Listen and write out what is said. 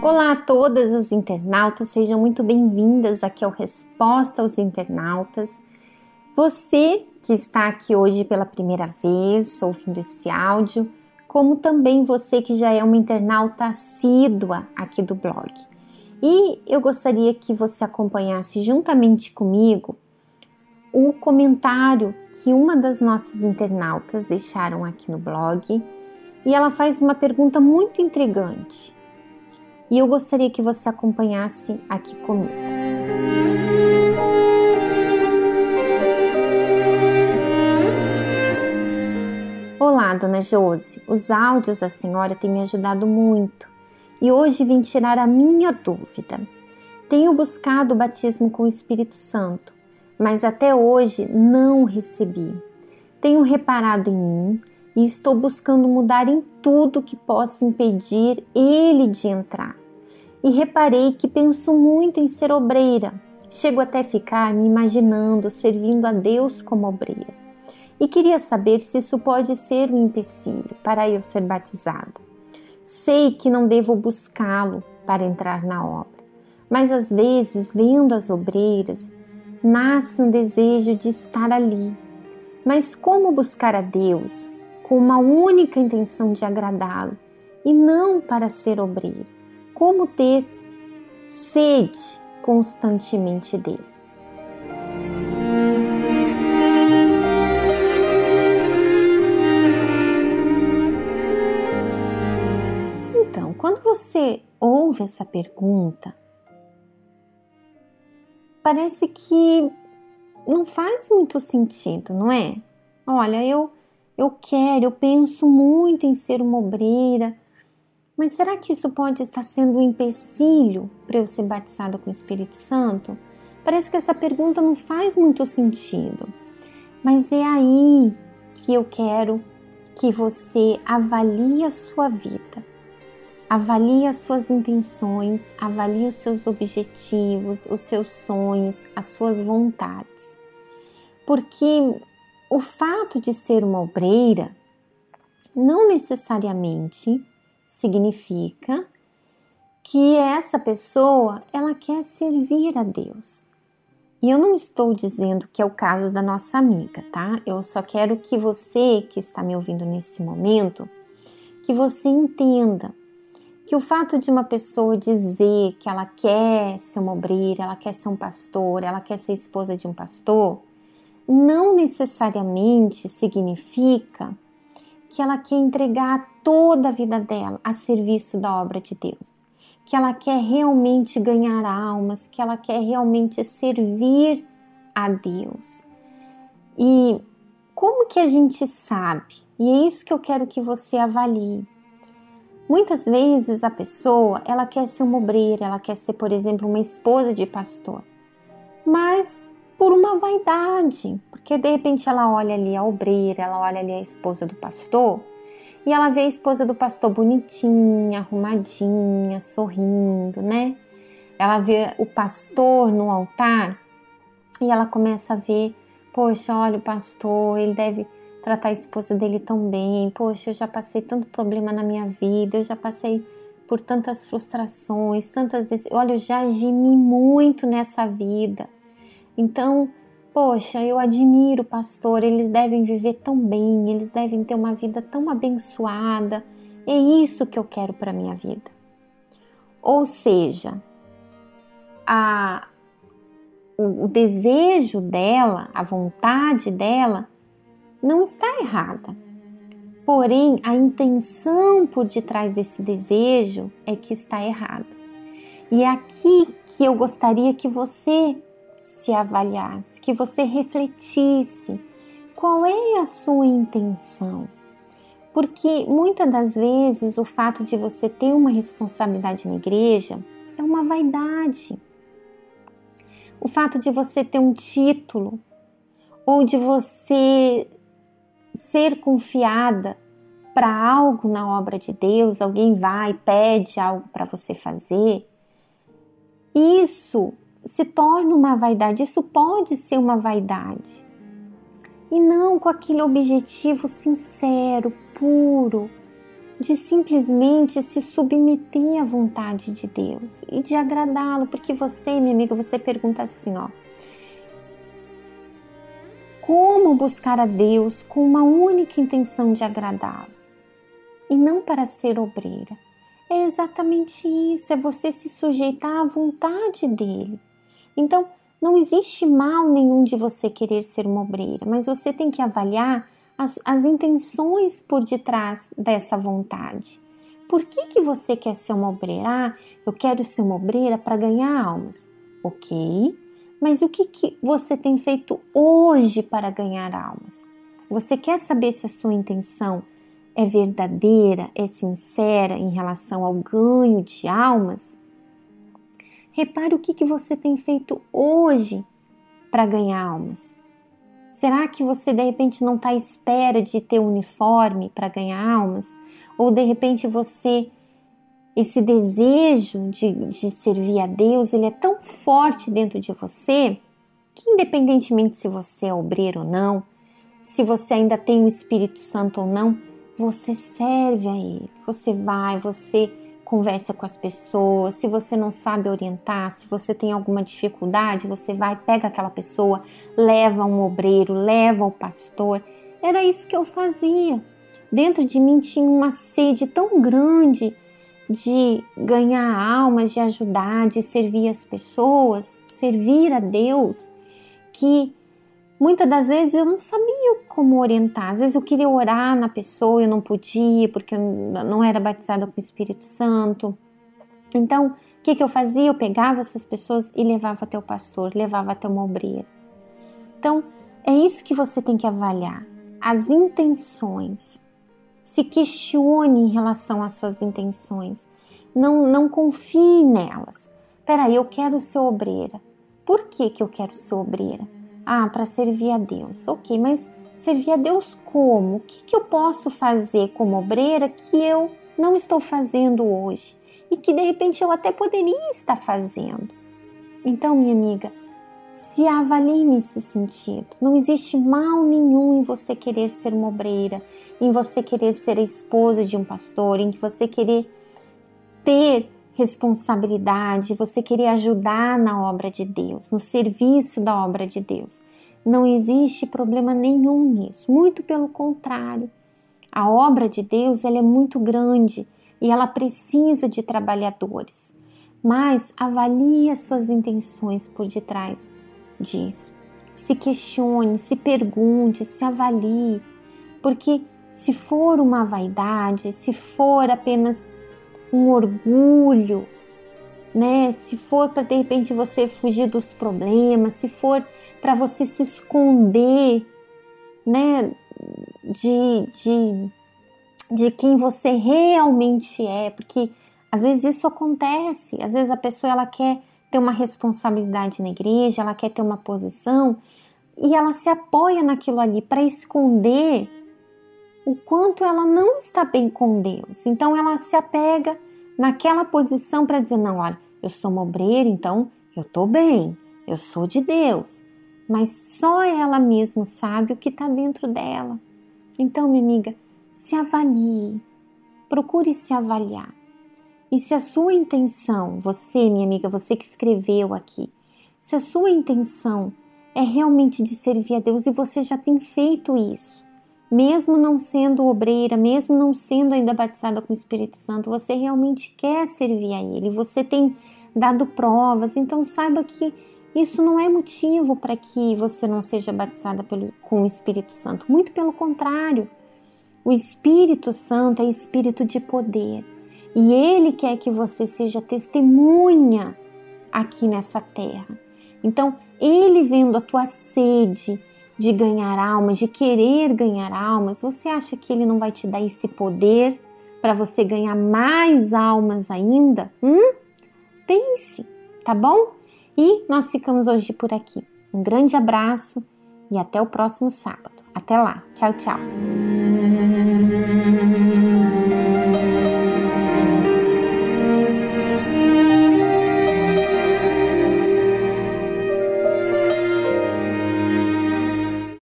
Olá a todas as internautas, sejam muito bem-vindas aqui ao Resposta aos Internautas. Você que está aqui hoje pela primeira vez ouvindo esse áudio, como também você que já é uma internauta assídua aqui do blog. E eu gostaria que você acompanhasse juntamente comigo o comentário que uma das nossas internautas deixaram aqui no blog e ela faz uma pergunta muito intrigante. E eu gostaria que você acompanhasse aqui comigo. Olá, dona Josi. Os áudios da senhora têm me ajudado muito e hoje vim tirar a minha dúvida. Tenho buscado o batismo com o Espírito Santo, mas até hoje não recebi. Tenho reparado em mim e estou buscando mudar em tudo que possa impedir ele de entrar. E reparei que penso muito em ser obreira. Chego até ficar me imaginando servindo a Deus como obreira. E queria saber se isso pode ser um empecilho para eu ser batizada. Sei que não devo buscá-lo para entrar na obra, mas às vezes, vendo as obreiras, nasce um desejo de estar ali. Mas como buscar a Deus com uma única intenção de agradá-lo e não para ser obreiro? Como ter sede constantemente dele? Então, quando você ouve essa pergunta, parece que não faz muito sentido, não é? Olha, eu eu quero, eu penso muito em ser uma obreira, mas será que isso pode estar sendo um empecilho para eu ser batizada com o Espírito Santo? Parece que essa pergunta não faz muito sentido. Mas é aí que eu quero que você avalie a sua vida. Avalie as suas intenções, avalie os seus objetivos, os seus sonhos, as suas vontades. Porque o fato de ser uma obreira não necessariamente significa que essa pessoa ela quer servir a Deus. E eu não estou dizendo que é o caso da nossa amiga, tá? Eu só quero que você que está me ouvindo nesse momento, que você entenda que o fato de uma pessoa dizer que ela quer ser uma obreira, ela quer ser um pastor, ela quer ser esposa de um pastor, não necessariamente significa que ela quer entregar toda a vida dela a serviço da obra de Deus, que ela quer realmente ganhar almas, que ela quer realmente servir a Deus. E como que a gente sabe? E é isso que eu quero que você avalie. Muitas vezes a pessoa, ela quer ser uma obreira, ela quer ser, por exemplo, uma esposa de pastor. Mas por uma vaidade, porque de repente ela olha ali a obreira, ela olha ali a esposa do pastor, e ela vê a esposa do pastor bonitinha, arrumadinha, sorrindo, né? Ela vê o pastor no altar e ela começa a ver, poxa, olha o pastor, ele deve tratar a esposa dele tão bem. Poxa, eu já passei tanto problema na minha vida, eu já passei por tantas frustrações, tantas. Olha, eu já gemi muito nessa vida. Então, poxa, eu admiro o pastor, eles devem viver tão bem, eles devem ter uma vida tão abençoada. É isso que eu quero para minha vida. Ou seja, a, o, o desejo dela, a vontade dela não está errada. Porém, a intenção por detrás desse desejo é que está errada. E é aqui que eu gostaria que você se avaliasse, que você refletisse qual é a sua intenção. Porque muitas das vezes o fato de você ter uma responsabilidade na igreja é uma vaidade. O fato de você ter um título ou de você ser confiada para algo na obra de Deus, alguém vai, pede algo para você fazer, isso se torna uma vaidade, isso pode ser uma vaidade. E não com aquele objetivo sincero, puro, de simplesmente se submeter à vontade de Deus e de agradá-lo, porque você, minha amiga, você pergunta assim, ó: Como buscar a Deus com uma única intenção de agradá-lo e não para ser obreira? É exatamente isso, é você se sujeitar à vontade dele. Então, não existe mal nenhum de você querer ser uma obreira, mas você tem que avaliar as, as intenções por detrás dessa vontade. Por que, que você quer ser uma obreira? Ah, eu quero ser uma obreira para ganhar almas. Ok, mas o que, que você tem feito hoje para ganhar almas? Você quer saber se a sua intenção é verdadeira, é sincera em relação ao ganho de almas? Repare o que, que você tem feito hoje para ganhar almas. Será que você de repente não está à espera de ter um uniforme para ganhar almas? Ou de repente você, esse desejo de, de servir a Deus, ele é tão forte dentro de você que, independentemente se você é obreiro ou não, se você ainda tem o Espírito Santo ou não, você serve a Ele. Você vai, você conversa com as pessoas. Se você não sabe orientar, se você tem alguma dificuldade, você vai, pega aquela pessoa, leva um obreiro, leva o pastor. Era isso que eu fazia. Dentro de mim tinha uma sede tão grande de ganhar almas, de ajudar, de servir as pessoas, servir a Deus, que muitas das vezes eu não sabia como orientar. Às vezes eu queria orar na pessoa, eu não podia porque eu não era batizada com o Espírito Santo. Então, o que, que eu fazia? Eu pegava essas pessoas e levava até o pastor, levava até uma obreira. Então, é isso que você tem que avaliar. As intenções. Se questione em relação às suas intenções. Não, não confie nelas. Peraí, eu quero ser obreira. Por que, que eu quero ser obreira? Ah, para servir a Deus. Ok, mas servir a Deus como? O que, que eu posso fazer como obreira que eu não estou fazendo hoje? E que de repente eu até poderia estar fazendo. Então, minha amiga, se avalie nesse sentido. Não existe mal nenhum em você querer ser uma obreira, em você querer ser a esposa de um pastor, em você querer ter responsabilidade, você querer ajudar na obra de Deus, no serviço da obra de Deus. Não existe problema nenhum nisso, muito pelo contrário. A obra de Deus ela é muito grande e ela precisa de trabalhadores. Mas avalie as suas intenções por detrás disso. Se questione, se pergunte, se avalie, porque se for uma vaidade, se for apenas um orgulho, né? Se for para de repente você fugir dos problemas, se for para você se esconder, né? De, de, de quem você realmente é, porque às vezes isso acontece, às vezes a pessoa ela quer ter uma responsabilidade na igreja, ela quer ter uma posição e ela se apoia naquilo ali para esconder o quanto ela não está bem com Deus. Então ela se apega naquela posição para dizer: não, olha, eu sou uma obreira, então eu estou bem, eu sou de Deus. Mas só ela mesma sabe o que está dentro dela. Então, minha amiga, se avalie, procure se avaliar. E se a sua intenção, você, minha amiga, você que escreveu aqui, se a sua intenção é realmente de servir a Deus e você já tem feito isso, mesmo não sendo obreira, mesmo não sendo ainda batizada com o Espírito Santo, você realmente quer servir a Ele, você tem dado provas, então saiba que isso não é motivo para que você não seja batizada pelo, com o Espírito Santo, muito pelo contrário. O Espírito Santo é espírito de poder e ele quer que você seja testemunha aqui nessa terra. Então, ele vendo a tua sede, de ganhar almas, de querer ganhar almas, você acha que ele não vai te dar esse poder para você ganhar mais almas ainda? Hum? Pense, tá bom? E nós ficamos hoje por aqui. Um grande abraço e até o próximo sábado. Até lá. Tchau, tchau.